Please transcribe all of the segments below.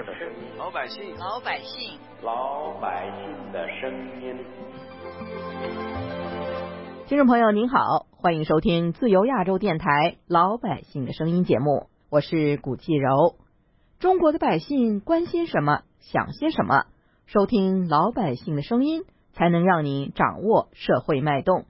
姓的声音，老百姓，老百姓，老百姓的声音。听众朋友您好，欢迎收听自由亚洲电台《老百姓的声音》节目，我是古继柔。中国的百姓关心什么，想些什么？收听老百姓的声音，才能让你掌握社会脉动。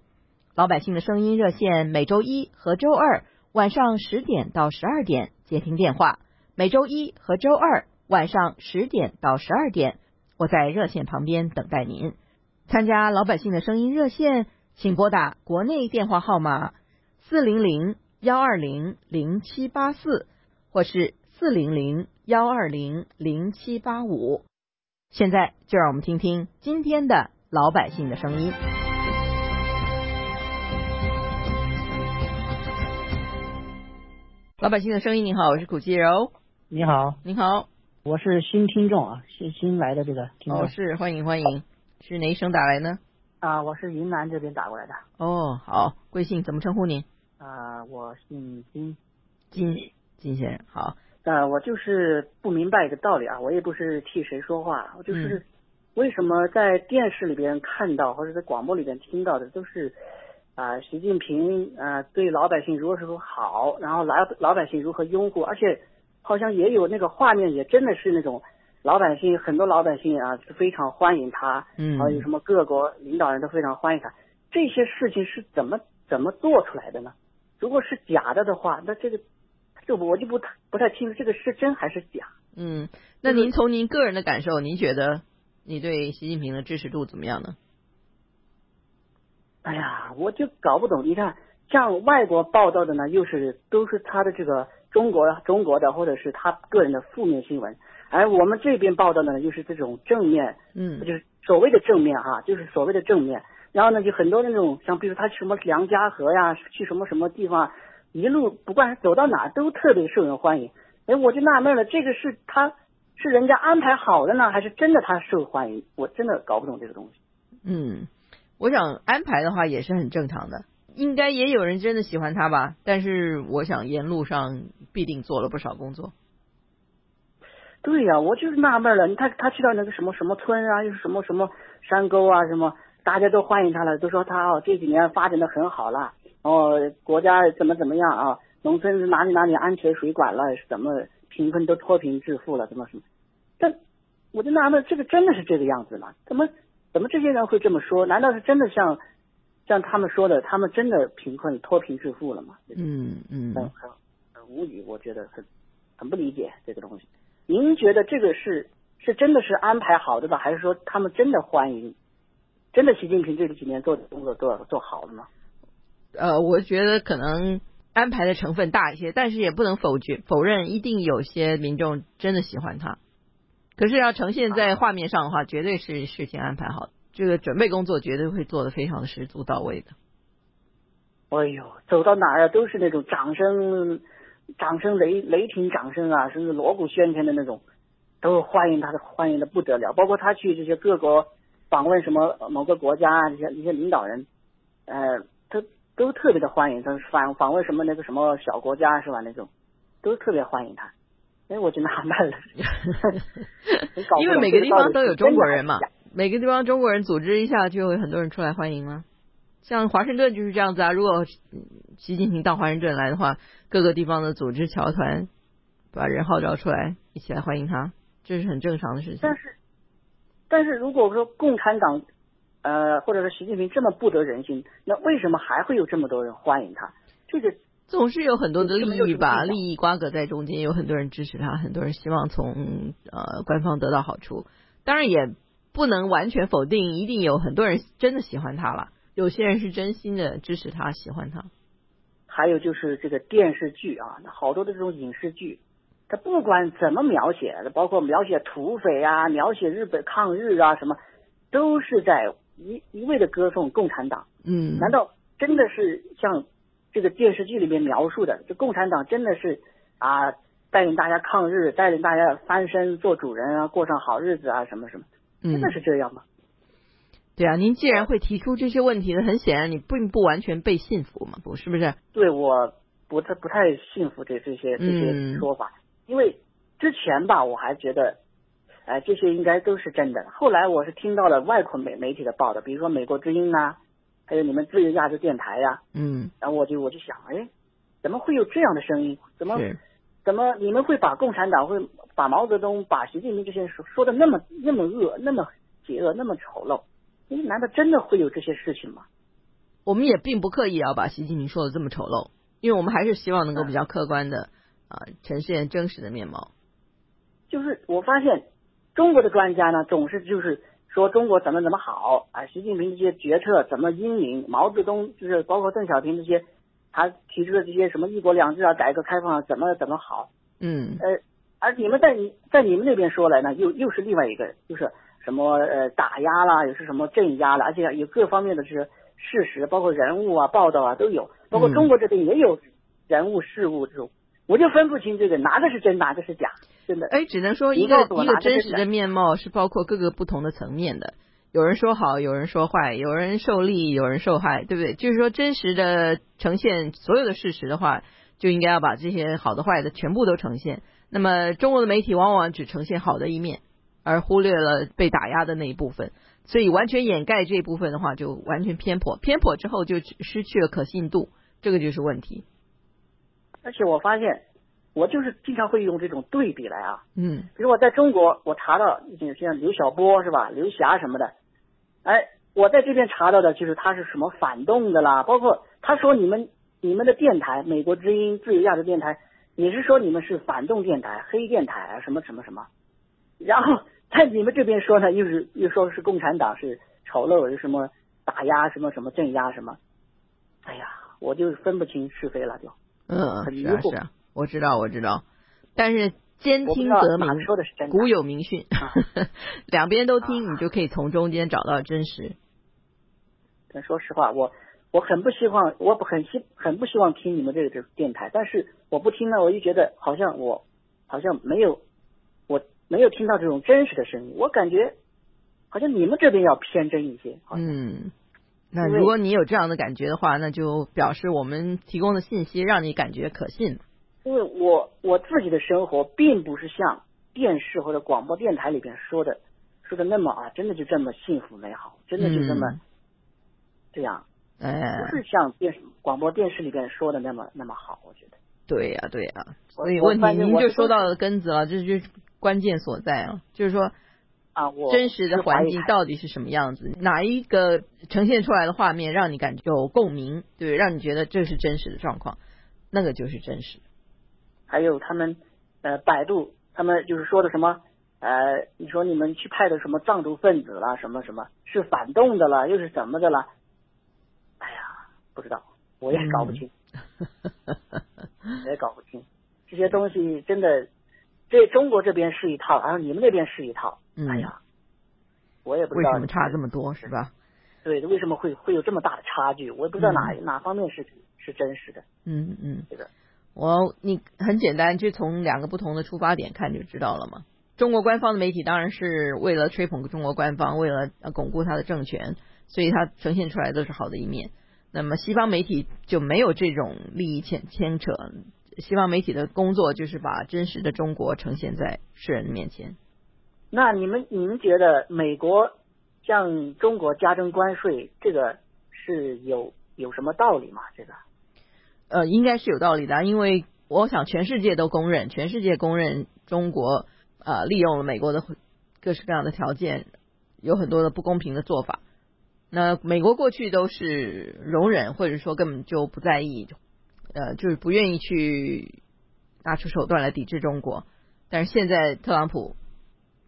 老百姓的声音热线每周一和周二晚上十点到十二点接听电话。每周一和周二晚上十点到十二点，我在热线旁边等待您。参加老百姓的声音热线，请拨打国内电话号码四零零幺二零零七八四，或是四零零幺二零零七八五。现在就让我们听听今天的老百姓的声音。老百姓的声音，你好，我是古继柔。你好，你好，我是新听众啊，新新来的这个听众。哦，是欢迎欢迎，是哪一省打来呢？啊，我是云南这边打过来的。哦，好，贵姓？怎么称呼您？啊，我姓金，金金先生，好。呃，我就是不明白一个道理啊，我也不是替谁说话，我就是为什么在电视里边看到或者在广播里边听到的都是啊，习近平啊对老百姓如何如何好，然后老老百姓如何拥护，而且。好像也有那个画面，也真的是那种老百姓，很多老百姓啊是非常欢迎他，嗯，还有什么各国领导人都非常欢迎他。这些事情是怎么怎么做出来的呢？如果是假的的话，那这个这我就不太不太清楚，这个是真还是假？嗯，那您从您个人的感受，您觉得你对习近平的支持度怎么样呢？哎呀，我就搞不懂。你看，像外国报道的呢，又是都是他的这个。中国中国的或者是他个人的负面新闻，而我们这边报道的呢，就是这种正面，嗯，就是所谓的正面哈，就是所谓的正面。然后呢，就很多那种像比如他什么梁家河呀，去什么什么地方，一路不管走到哪都特别受人欢迎。哎，我就纳闷了，这个是他是人家安排好的呢，还是真的他受欢迎？我真的搞不懂这个东西。嗯，我想安排的话也是很正常的。应该也有人真的喜欢他吧，但是我想沿路上必定做了不少工作。对呀，我就是纳闷了，他他去到那个什么什么村啊，又是什么什么山沟啊，什么大家都欢迎他了，都说他哦这几年发展的很好了，哦国家怎么怎么样啊，农村哪里哪里安全水管了，是怎么贫困都脱贫致富了，怎么什么？但我就纳闷，这个真的是这个样子吗？怎么怎么这些人会这么说？难道是真的像？像他们说的，他们真的贫困脱贫致富了吗？嗯嗯，很很很无语，我觉得很很不理解这个东西。您觉得这个是是真的是安排好的吧，还是说他们真的欢迎？真的习近平这几年做的工作做做好了吗？呃，我觉得可能安排的成分大一些，但是也不能否决否认，一定有些民众真的喜欢他。可是要呈现在画面上的话，绝对是事先安排好的。这个准备工作绝对会做的非常的十足到位的。哎呦，走到哪儿啊都是那种掌声，掌声雷雷霆掌声啊，甚至锣鼓喧天的那种，都欢迎他的，欢迎的不得了。包括他去这些各国访问什么某个国家啊，这些一些领导人，呃，都都特别的欢迎。他访访问什么那个什么小国家是吧？那种都特别欢迎他。哎，我就纳闷了，因为每个地方都有中国人嘛。每个地方中国人组织一下，就会很多人出来欢迎吗？像华盛顿就是这样子啊。如果习近平到华盛顿来的话，各个地方的组织侨团把人号召出来，一起来欢迎他，这是很正常的事情。但是，但是如果说共产党呃，或者是习近平这么不得人心，那为什么还会有这么多人欢迎他？这个总是有很多的利益吧，利益瓜葛在中间，有很多人支持他，很多人希望从呃官方得到好处，当然也。不能完全否定，一定有很多人真的喜欢他了。有些人是真心的支持他，喜欢他。还有就是这个电视剧啊，好多的这种影视剧，他不管怎么描写，包括描写土匪啊，描写日本抗日啊，什么，都是在一一味的歌颂共产党。嗯，难道真的是像这个电视剧里面描述的，这共产党真的是啊，带领大家抗日，带领大家翻身做主人啊，过上好日子啊，什么什么？真的是这样吗？对啊，您既然会提出这些问题呢，很显然你并不完全被信服嘛，不是不是？对，我不太不太信服这这些这些说法，因为之前吧，我还觉得哎，这些应该都是真的。后来我是听到了外国媒媒体的报道，比如说美国之音呐、还有你们自由亚洲电台呀、嗯，然后我就我就想，哎，怎么会有这样的声音？怎么是，怎么你们会把共产党会把毛泽东、把习近平这些人说说的那么那么恶、那么邪恶、那么丑陋？哎，难道真的会有这些事情吗？我们也并不刻意要把习近平说的这么丑陋，因为我们还是希望能够嗯比较客观的啊、呈现真实的面貌。就是我发现中国的专家呢，总是就是说中国怎么怎么好啊，习近平这些决策怎么英明，毛泽东就是包括邓小平这些，他提出的这些什么一国两制啊、改革开放啊，怎么怎么好，嗯呃，而你们在你在你们那边说来呢，又又是另外一个，就是什么呃打压啦，又是什么镇压啦，而且有各方面的这个事实，包括人物啊、报道啊都有，包括嗯中国这边也有人物事物这种，我就分不清这个哪个是真，哪个是假，真的。哎，只能说一个一个真实的面貌是包括各个不同的层面的。有人说好，有人说坏，有人受利，有人受害，对不对？就是说，真实的呈现所有的事实的话，就应该要把这些好的、坏的全部都呈现。那么，中国的媒体往往只呈现好的一面，而忽略了被打压的那一部分，所以完全掩盖这一部分的话，就完全偏颇。偏颇之后，就失去了可信度，这个就是问题。而且我发现，我就是经常会用这种对比来啊，嗯比如我在中国，我查到像刘晓波是吧，刘霞什么的，哎，我在这边查到的就是他是什么反动的啦，包括他说你们你们的电台，美国之音、自由亚洲电台，你是说你们是反动电台、黑电台啊，什么什么什么，然后在你们这边说呢，又是又说是共产党是丑陋，是什么打压什么什么镇压什么，哎呀，我就分不清是非了就。嗯，很迷惑是啊是啊，我知道我知道，但是兼听则明，说的是真的。古有明训啊，两边都听，啊你就可以从中间找到真实。但说实话，我我很不希望，我很希很不希望听你们这个这个电台，但是我不听呢，我就觉得好像我好像没有我没有听到这种真实的声音，我感觉好像你们这边要偏真一些。好像嗯，那如果你有这样的感觉的话，那就表示我们提供的信息让你感觉可信。因为我我自己的生活并不是像电视或者广播电台里边说的说的那么啊，真的就这么幸福美好，真的就这么嗯这样，哎不，是像电视广播电视里边说的那么那么好，我觉得。对呀、对呀、我所以问题您就说到了根子了，这就是关键所在啊，就是说啊，我真实的环境到底是什么样子，哪一个呈现出来的画面让你感觉有共鸣，对？让你觉得这是真实的状况，那个就是真实。还有他们呃百度，他们就是说的什么呃，你说你们去派的什么藏族分子啦，什么什么是反动的啦，又是怎么的啦？哎呀，不知道，我也搞不清，我也搞不清。这些东西真的，这中国这边是一套，然后你们那边是一套，嗯。哎呀，我也不知道。为什么差这么多，是吧？对，为什么会会有这么大的差距？我也不知道哪、嗯。哪方面是是真实的，嗯嗯。这个，我你很简单，就从两个不同的出发点看就知道了嘛。中国官方的媒体当然是为了吹捧中国官方，为了巩固他的政权，所以他呈现出来都是好的一面。那么西方媒体就没有这种利益牵牵扯，西方媒体的工作就是把真实的中国呈现在世人面前。那你们你们觉得美国向中国加征关税，这个是有有什么道理吗？这个呃，应该是有道理的，因为我想全世界都公认，全世界公认中国呃利用了美国的各式各样的条件，有很多的不公平的做法。那美国过去都是容忍，或者说根本就不在意，呃，就是不愿意去拿出手段来抵制中国。但是现在特朗普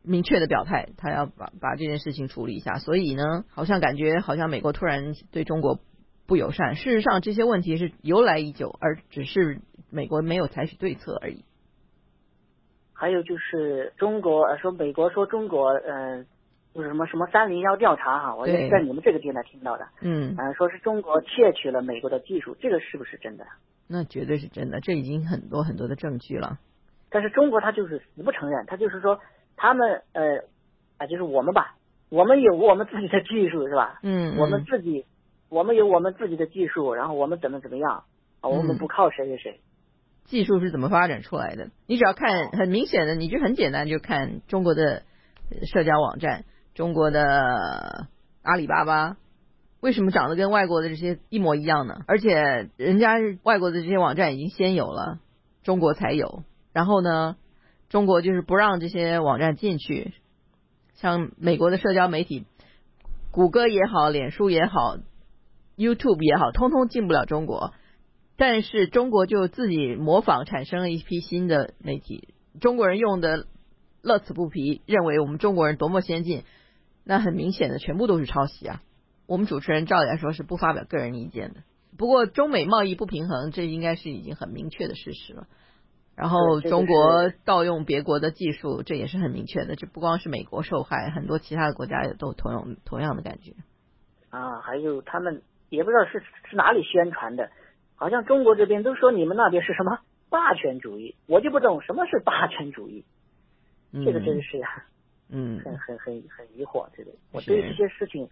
明确的表态，他要把把这件事情处理一下，所以呢，好像感觉好像美国突然对中国不友善。事实上，这些问题是由来已久，而只是美国没有采取对策而已。还有就是中国呃说美国说中国呃就是什么什么三零幺调查哈，我也是在你们这个电台听到的，嗯，呃说是中国窃取了美国的技术，这个是不是真的？那绝对是真的，这已经很多很多的证据了。但是中国他就是死不承认，他就是说他们呃啊就是我们吧，我们有我们自己的技术是吧？嗯，我们自己，我们有我们自己的技术，然后我们怎么怎么样，啊，我们嗯不靠谁谁谁。技术是怎么发展出来的？你只要看很明显的，你就很简单，就看中国的社交网站，中国的阿里巴巴，为什么长得跟外国的这些一模一样呢？而且人家外国的这些网站已经先有了，中国才有。然后呢，中国就是不让这些网站进去，像美国的社交媒体，谷歌也好，脸书也好，YouTube 也好，通通进不了中国。但是中国就自己模仿产生了一批新的媒体，中国人用的乐此不疲，认为我们中国人多么先进，那很明显的全部都是抄袭啊。我们主持人照理来说是不发表个人意见的，不过中美贸易不平衡，这应该是已经很明确的事实了。然后中国盗用别国的技术，这也是很明确的。这不光是美国受害，很多其他的国家也都同样同样的感觉。啊，还有他们也不知道是是哪里宣传的。好像中国这边都说你们那边是什么霸权主义，我就不懂什么是霸权主义，这个真是啊，嗯，很很很很疑惑。这个我对这些事情，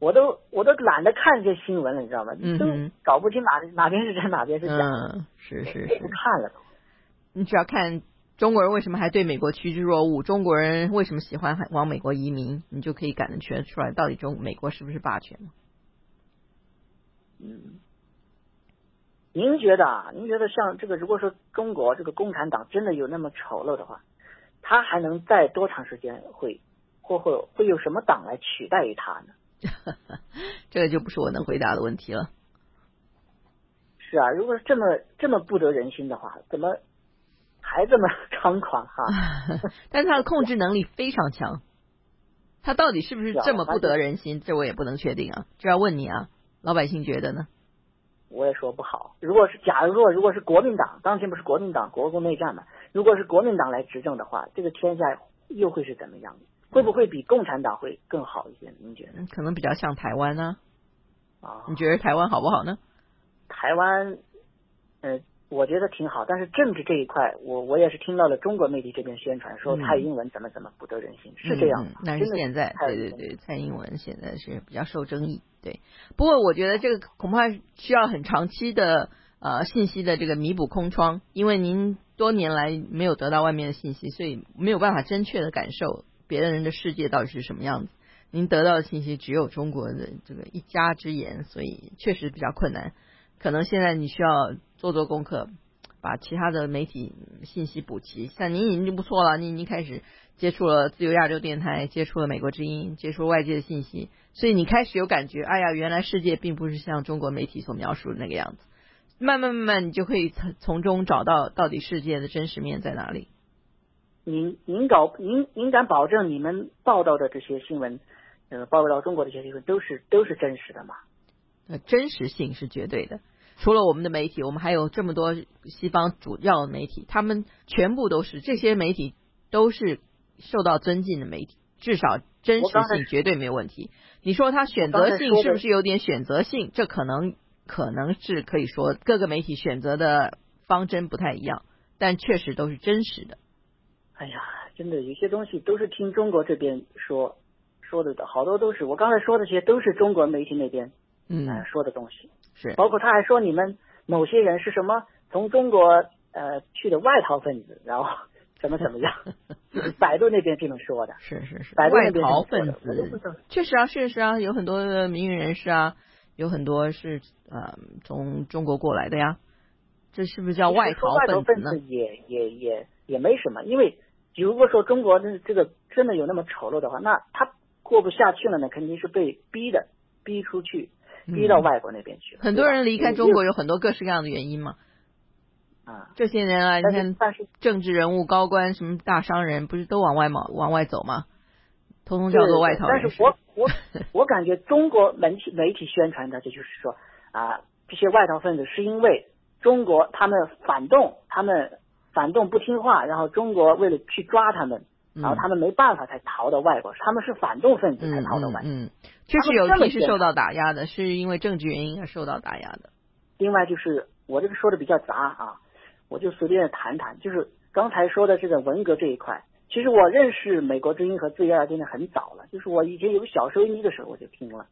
我都我都懒得看这些新闻了，你知道吗？都搞不清哪哪边是真哪边是假，是是是，不看了都。你只要看中国人为什么还对美国趋之若鹜，中国人为什么喜欢往美国移民，你就可以感觉出来，到底中美国是不是霸权嗯。您觉得啊？您觉得像这个，如果说中国这个共产党真的有那么丑陋的话，他还能在多长时间会或会会有什么党来取代于他呢？这个就不是我能回答的问题了。是啊，如果是这么这么不得人心的话，怎么还这么猖狂哈？但是他的控制能力非常强，他到底是不是这么不得人心？这我也不能确定啊，这要问你啊，老百姓觉得呢？我也说不好。如果是假如说，如果是国民党，当前不是国民党国共内战嘛？如果是国民党来执政的话，这个天下又会是怎么样的？会不会比共产党会更好一些？您觉得？可能比较像台湾呢？啊，你觉得台湾好不好呢？台湾，呃。我觉得挺好，但是政治这一块，我我也是听到了中国媒体这边宣传说蔡英文怎么怎么不得人心，是这样。那是现在，对对对，蔡英文现在是比较受争议。对，不过我觉得这个恐怕需要很长期的呃信息的这个弥补空窗，因为您多年来没有得到外面的信息，所以没有办法真确的感受别的人的世界到底是什么样子。您得到的信息只有中国的这个一家之言，所以确实比较困难。可能现在你需要做做功课，把其他的媒体信息补齐。像您已经不错了，您已经开始接触了自由亚洲电台，接触了美国之音，接触外界的信息，所以你开始有感觉，哎呀，原来世界并不是像中国媒体所描述的那个样子。慢慢慢慢，你就可以从从中找到到底世界的真实面在哪里。您您搞您您敢保证你们报道的这些新闻，呃，报道中国的这些新闻都是都是真实的吗？呃，真实性是绝对的。除了我们的媒体，我们还有这么多西方主要的媒体，他们全部都是这些媒体都是受到尊敬的媒体，至少真实性绝对没有问题。你说他选择性是不是有点选择性？这可能可能是可以说各个媒体选择的方针不太一样，但确实都是真实的。哎呀，真的有些东西都是听中国这边说说的，好多都是我刚才说的这些都是中国媒体那边。嗯，说的东西是，包括他还说你们某些人是什么从中国呃去的外逃分子，然后 怎么怎么样，百度那边这么说的，是是是，外逃分子，确实啊，确实啊，有很多的名人人士啊，有很多是呃从中国过来的呀，这是不是叫外逃分子呢？也也也也没什么，因为如果说中国的这个真的有那么丑陋的话，那他过不下去了呢，肯定是被逼的，逼出去。逼到外国那边去，很多人离开中国有很多各式各样的原因嘛。啊，这些年啊，你看，政治人物、高官、什么大商人，不是都往外嘛，往外走吗？通通叫做外逃但是我 我我感觉中国媒体媒体宣传的，这就是说啊，这些外逃分子是因为中国他们反动，他们反动不听话，然后中国为了去抓他们。然后他们没办法才逃到外国，他们是反动分子才逃到外。嗯，确实有一批是受到打压的，是因为政治原因而受到打压的。另外就是我这个说的比较杂啊，我就随便谈谈。就是刚才说的这个文革这一块，其实我认识美国之音和自由亚洲的很早了，就是我以前有个小收音机的时候我就听了，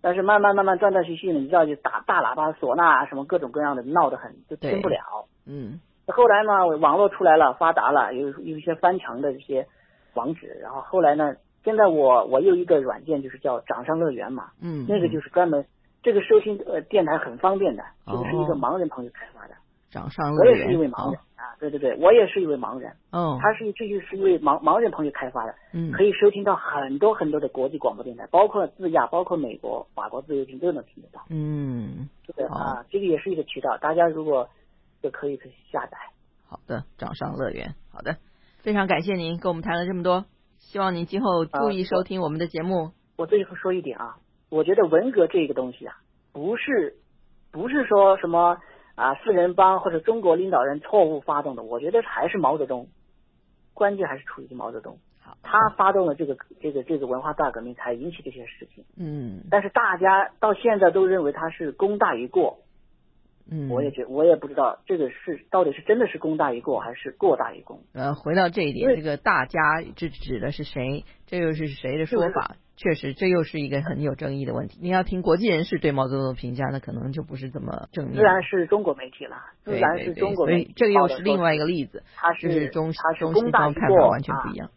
但是慢慢慢慢断断续续的，你知道就打大喇叭、唢呐啊什么各种各样的闹得很，就听不了。嗯。后来呢，网络出来了，发达了，有有一些翻墙的这些网址，然后后来呢，现在我我有一个软件，就是叫掌上乐园嘛，嗯，那个就是专门这个收听呃电台很方便的，这个是一个哦盲人朋友开发的，掌上乐园我也是一位，盲人啊，对对对，我也是一位盲人，哦，他是这就是一位盲盲人朋友开发的，嗯。可以收听到很多很多的国际广播电台，包括自亚，包括美国、法国自由听都能听得到。嗯，这个啊，这个也是一个渠道，大家如果就可以可以下载。好的，掌上乐园，好的，非常感谢您跟我们谈了这么多，希望您今后注意啊收听我们的节目。我最后说一点啊，我觉得文革这个东西啊，不是不是说什么啊四人帮或者中国领导人错误发动的，我觉得还是毛泽东，关键还是出于毛泽东，好，他发动了这个这个这个文化大革命，才引起这些事情。嗯但是大家到现在都认为他是功大于过，嗯，我也觉我也不知道这个是到底是真的是功大于过，还是过大于功。呃，回到这一点，这个大家这指的是谁？这又是谁的说法？确实，这又是一个很有争议的问题。你要听国际人士对毛泽东的评价，那可能就不是这么正面。自然是中国媒体了，自对然是中国媒体所以这个又是另外一个例子，他就是中他是中西功大于过方看法完全不一啊样。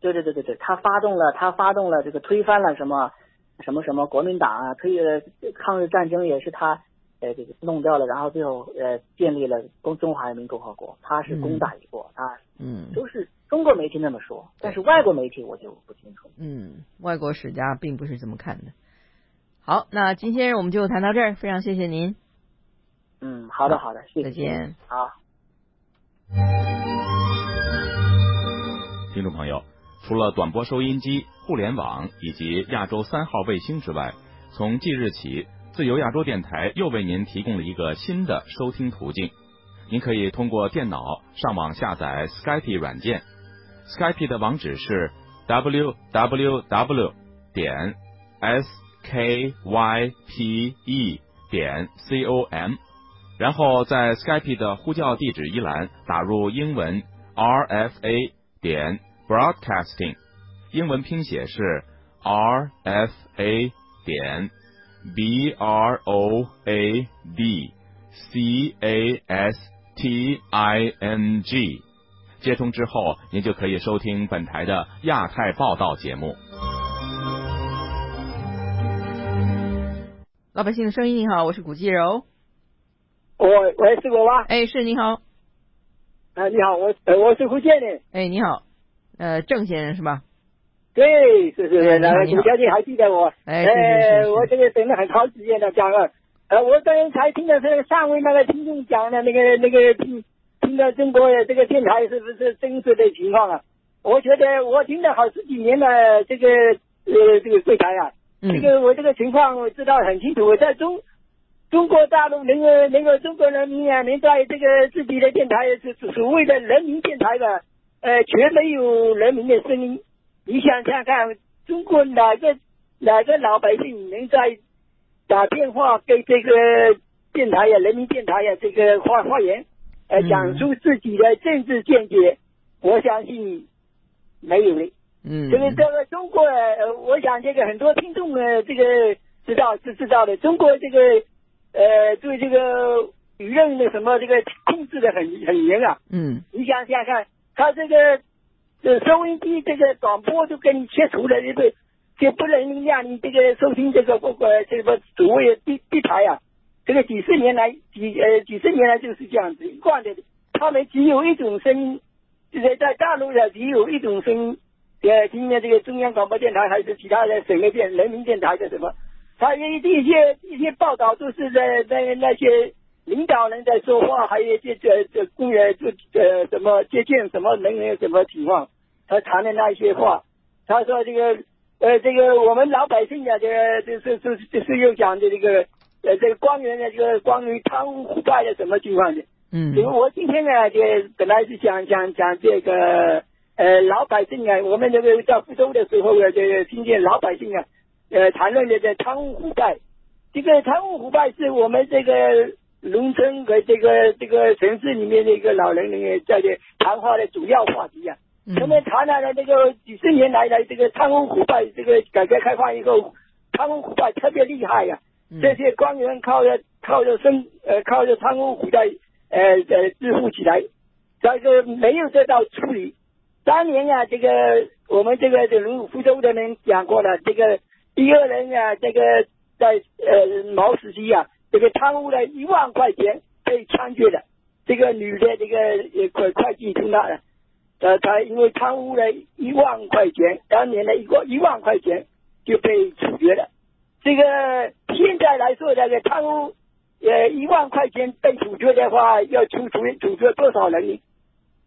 对对对对对，他发动了，他发动了这个推翻了什么什么什么国民党啊，推呃抗日战争也是他呃这个弄掉了，然后最后呃建立了中中华人民共和国，他是攻打一国，他嗯都是中国媒体那么说，但是外国媒体我就不清楚。嗯，外国史家并不是这么看的。好，那金先生我们就谈到这儿，非常谢谢您，嗯，好的好的，谢谢。再见。好。听众朋友，除了短波收音机、互联网以及亚洲三号卫星之外，从即日起，自由亚洲电台又为您提供了一个新的收听途径。您可以通过电脑上网下载 Skype 软件，Skype 的网址是 w w w 点 s k y p e 点 c o m，然后在 Skype 的呼叫地址一栏打入英文 r f a 点 broadcasting，英文拼写是 r f a 点 b r o a d c a s t i n g。接通之后，您就可以收听本台的亚太报道节目。老百姓的声音，你好，我是古继柔。我喂，是我吗？哎，是你好，啊，你好，我呃我是福建的。哎，你好，呃，郑先生是吧？对，是是是，那哎你好你好古小姐还记得我？哎我这个等了很长时间了讲了，呃，我刚才听的是上位那个听众讲的那个那个听听到中国的这个电台是不是真实的情况啊？我觉得我听了好十几年了，这个呃这个柜台啊，嗯这个我这个情况我知道很清楚，我在中中国大陆能够能够中国人民啊，能在这个自己的电台是是所谓的人民电台的，呃，全没有人民的声音。你想想看，中国哪个哪个老百姓能在打电话给这个电台呀、人民电台呀这个发发言，呃，嗯讲出自己的政治见解？我相信没有的。嗯，这个这个中国，呃，我想这个很多听众呢，这个知道是知道的。中国这个呃，对这个舆论的什么这个控制的很很严啊。嗯你想想看，他这个这收音机这个广播都给你切除了，这个就不能让你这个收听这个不呃这个所谓的地地台啊。这个几十年来几呃几十年来就是这样子一贯的，他们只有一种声音，就是在大陆的只有一种声音。呃，今天这个中央广播电台还是其他的省的电人民电台的什么，他一一些一些报道都是在在那些领导人在说话，还有这这这公园这呃什么接见什么人员什么情况，他谈的那些话，他说这个呃这个我们老百姓啊，这个这是是这是又讲的这个呃这个官员的这个关于贪污腐败的什么情况的。嗯因为我今天呢，就本来是想讲讲这个呃老百姓啊，我们这个在福州的时候呢，这个听见老百姓啊，呃谈论的这贪污腐败，这个贪污腐败是我们这个农村和这个这个城市里面的一个老人呢在这谈话的主要话题啊。嗯。他们谈了这个几十年来的这个贪污腐败，这个改革开放以后，贪污腐败特别厉害呀、嗯。这些官员靠着靠着生呃靠着贪污腐败呃呃致富起来，但是没有得到处理，当年啊，这个我们这个这龙福州的人讲过了，这个第二人啊，这个在呃毛主席啊，这个贪污了一万块钱被枪决了。这个女的这个会会计听到了，呃，她因为贪污了一万块钱，当年的一个一万块钱就被处决了。这个现在来说，这个贪污呃一万块钱被处决的话，要处处处决多少人呢？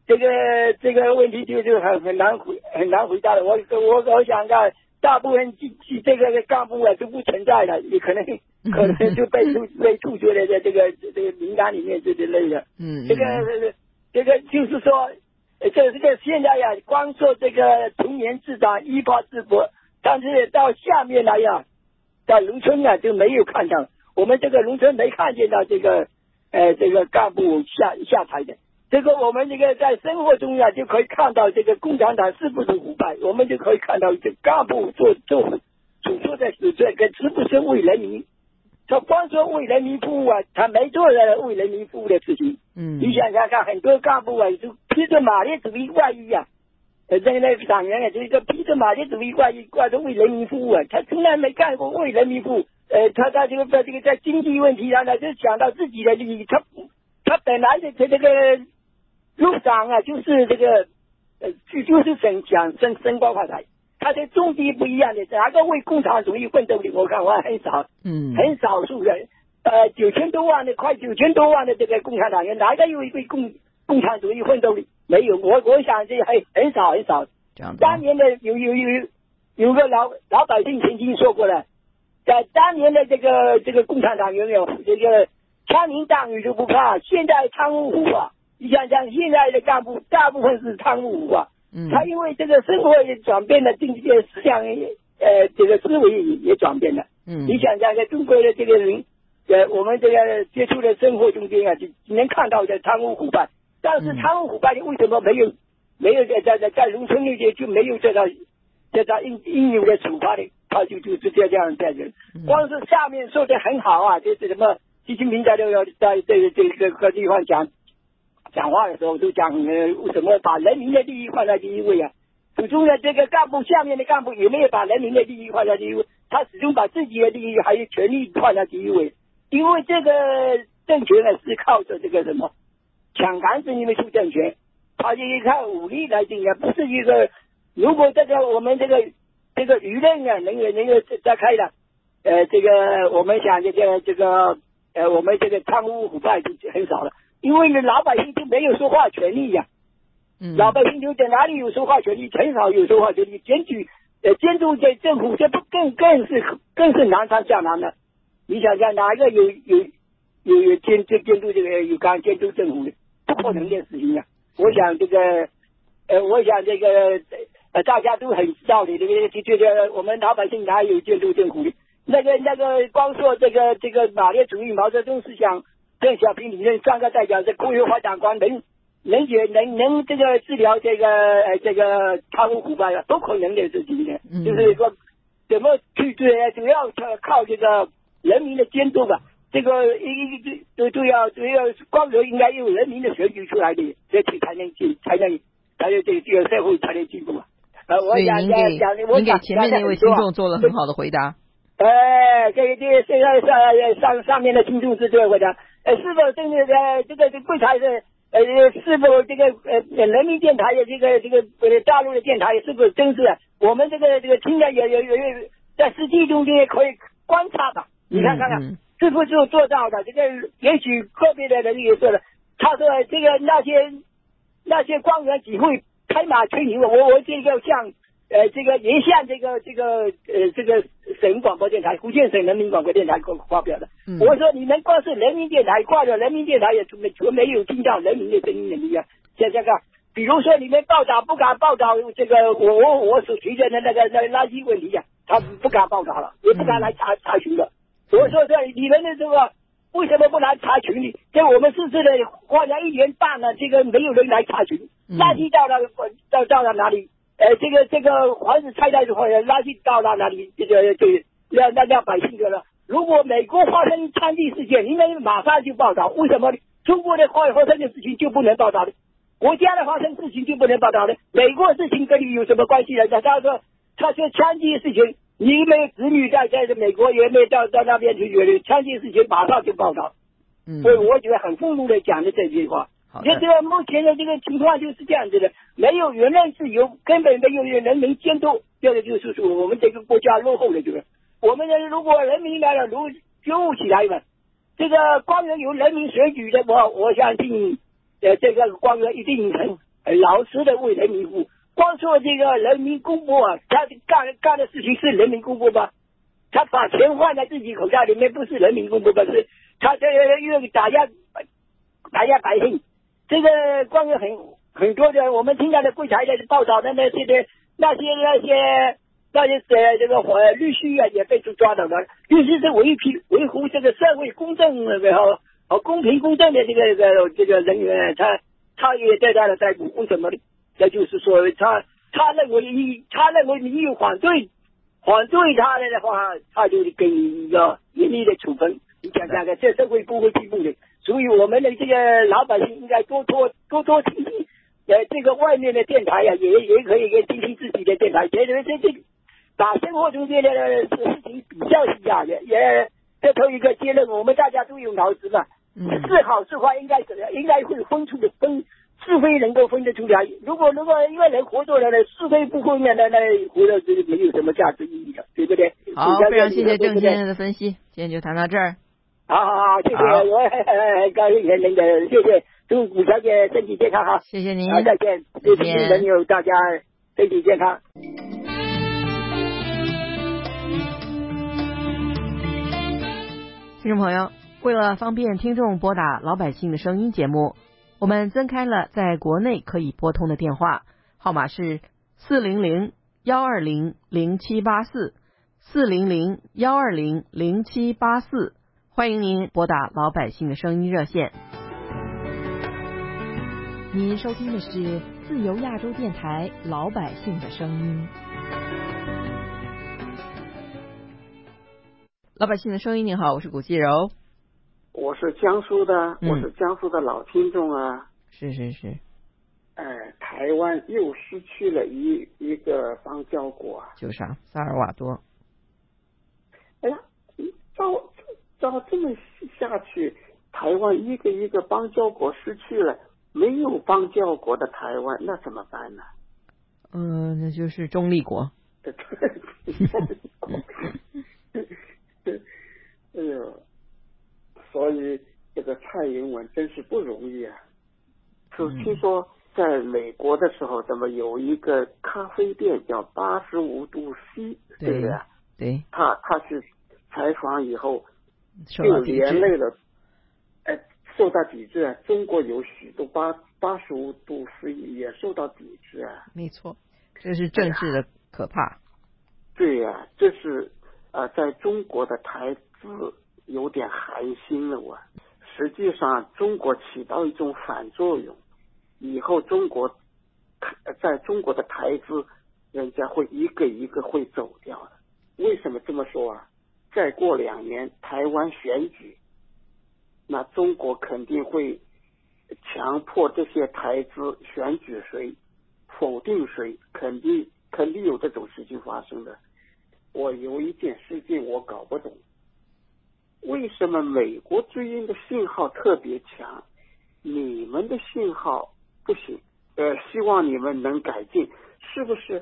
这个这个问题就就很很难回很难回答了。我我我想啊，大部分这这个干部啊都不存在了，也可能 可能就被处 被处决了在这个这个名单里面这之类的。嗯，这个这个就是说，这这个现在呀，光说这个从严治党、依法治国，但是到下面来呀，到农村啊就没有看到，我们这个农村没看见到这个呃这个干部下下台的。这个我们这个在生活中呀，就可以看到这个共产党是不是腐败，我们就可以看到这干部做做所做的是这个是不是为人民？他光说为人民服务啊，他没做了为人民服务的事情。嗯，你想想看，很多干部啊，就披着马列主义外衣啊，呃，这个那个党员啊，就是个披着马列主义外衣，挂着为人民服务啊，他从来没干过为人民服务。呃，他他这个在这个在经济问题上呢，就想到自己的利益，他他本来的他这个。路长啊，就是这个，呃，就就是想想升升官发财。他的动机不一样的，哪个为共产主义奋斗的？我看我很少，嗯，很少数人。呃，九千多万的，快九千多万的这个共产党员，哪个为为共共产主义奋斗的？没有，我我想这很很少很少。这样当年的有有有有个老老百姓曾经说过了，在当年的这个这个共产党员有这个枪林弹雨都不怕，现在贪污腐化。你想想，现在的干部大部分是贪污啊，他因为这个生活也转变了，政界思想也呃这个思维也也转变了。嗯，你想想，在中国的这个人，呃，我们这个接触的生活中间啊，就能看到的贪污腐败。但是贪污腐败的为什么没有没有在在在在农村那些就没有得到得到应应有的处罚的？他就就直接这样在这，光是下面说的很好啊，就是什么习近平在这个在这个这个个地方讲。讲话的时候都讲呃，为什么把人民的利益放在第一位啊？始终呢这个干部下面的干部也没有把人民的利益放在第一位，他始终把自己的利益还有权利放在第一位。因为这个政权呢是靠着这个什么抢杆子，因为出政权，他就靠武力来定啊，不是一个。如果这个我们这个这个舆论啊能够能够再开的，呃，这个我们想这个这个呃，我们这个贪污腐败就很少了。因为呢，老百姓就没有说话权利呀，嗯，老百姓就在哪里有说话权利？很少有说话权利。检举呃监督这政府，这不更更是更是难上加难了。你想想，哪一个有有有有监监监督这个有敢监督政府的？不可能的事情呀！我想这个呃，我想这个呃，大家都很知道的，这个就觉得我们老百姓哪有监督政府的？那个那个，光说这个这个马列主义、毛泽东思想。邓小平理论三个代表是科学发展观，能能解能能这个治疗这个呃这个贪污腐败的，都可能的事情的，就是说怎么去对，主要靠靠这个人民的监督吧。这个一一都都要都要光荣，应该用人民的选举出来的，这才才能进，才能才能这个这个社会才能进步嘛。呃，我想讲讲，我您给前面那位听众做了很好的回答。哎，这个这个现在上上上面的听众是这个回答。呃，是否这个呃，这个这柜台的呃，是否这个呃，人民电台的这个这个呃，大陆的电台是否真实？我们这个这个听的也也也在实际中间也可以观察的。你看看看，是不是做到的？这个也许个别的人也说了，他说这个那些那些官员只会拍马吹牛，我我这个像。呃，这个也向这个这个呃这个省广播电台，福建省人民广播电台发发表的。我说你们光是人民电台挂着人民电台也没就没有听到人民的声音的力量。想想看，比如说你们报道不敢报道这个我我我所提的那那个那垃圾问题呀，他不敢报道了，也不敢来查查询了。我说这你们的这个为什么不来查询呢？在我们市这的花了一年半了，这个没有人来查询，垃圾到了到到了哪里？呃，这个这个房子拆掉之后，垃圾到了哪里？这个就让让让百姓觉得，如果美国发生枪击事件，你们马上就报道，为什么中国的发发生的事情就不能报道呢？国家的发生事情就不能报道呢。美国事情跟你有什么关系呢？他他说他说枪击事情，你没有子女在在美国，也没有到到那边去，枪击事情马上就报道。嗯，所以我觉得很愤怒的讲的这句话。好这个目前的这个情况就是这样子的，没有言论自由，根本没有人民监督，这个就是说我们这个国家落后了，就是我们的如果人民来了，如觉悟起来了，这个官员由人民选举的，我我相信，呃，这个官员一定很老实的为人民服务。光说这个人民公仆啊，他干干的事情是人民公仆吗？他把钱放在自己口袋里面，不是人民公仆吗？是他这个又打压打压百姓。这个官员很很多的，我们听到的柜台的报道的那些的那些那些那些呃这个呃律师啊也被抓到了，律师是维皮维护这个社会公正然后和公平公正的这个这个这个人员，他他也得到了逮捕，为什么呢？那就是说他他认为你他认为你有反对反对他的话，他就给你一个严厉的处分。你想想看，这社会不会进步的。所以我们的这个老百姓应该多多多多听听，呃，这个外面的电台呀、也也可以给听听自己的电台，觉得这这把生活中间的事事情比较一下也，也这头一个结论，我们大家都有脑子嘛，嗯是好是坏应该怎样，应该会分出的分是非能够分得出来。如果如果一个人活着了呢，是非不分的，那那活着就没有什么价值意义了，对不对？好，非常谢谢郑先生。的分析，今天就谈到这儿。好好好，谢谢，好我很 高兴能的，谢谢，祝谷小姐身体健康哈。谢谢您，好，再见，再祝见朋友大家身体健康。听众朋友，为了方便听众拨打老百姓的声音节目，我们增开了在国内可以拨通的电话号码是四零零幺二零零七八四四零零幺二零零七八四，欢迎您拨打老百姓的声音热线。您收听的是自由亚洲电台老百姓的声音。老百姓的声音，您好，我是古继柔。我是江苏的，嗯我是江苏的老听众啊。是是是，哎，台湾又失去了一一个邦交国啊。就啥萨尔瓦多。哎呀，照照这么下去，台湾一个一个邦交国失去了，没有邦交国的台湾，那怎么办呢？嗯、那就是中立国。这 哎呦，所以这个蔡英文真是不容易啊！就嗯听说在美国的时候，怎么有一个咖啡店叫八十五度 C，对不对啊？对，他他去采访以后，就。连累了，哎，受到抵制啊！中国有许多八八十五度 C 也受到抵制啊！没错，这是政治的可怕。对呀、这是呃，在中国的台资有点寒心了我。实际上，中国起到一种反作用，以后中国台在中国的台资，人家会一个一个会走掉的。为什么这么说啊？再过两年台湾选举，那中国肯定会强迫这些台资选举谁，否定谁，肯定肯定有这种事情发生的。我有一件事情我搞不懂，为什么美国之音的信号特别强，你们的信号不行？呃，希望你们能改进，是不是？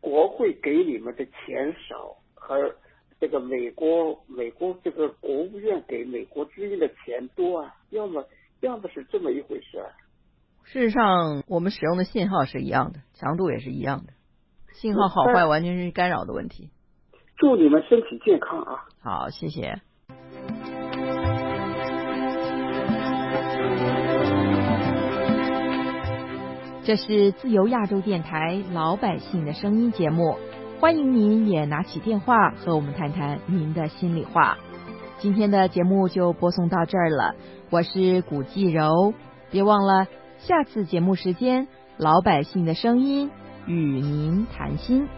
国会给你们的钱少，而这个美国美国这个国务院给美国之音的钱多啊？要么要么是这么一回事啊？事实上，我们使用的信号是一样的，强度也是一样的。信号好坏完全是干扰的问题。祝你们身体健康啊！好，谢谢。这是自由亚洲电台老百姓的声音节目，欢迎您也拿起电话和我们谈谈您的心里话。今天的节目就播送到这儿了，我是古继柔，别忘了下次节目时间，老百姓的声音与您谈心。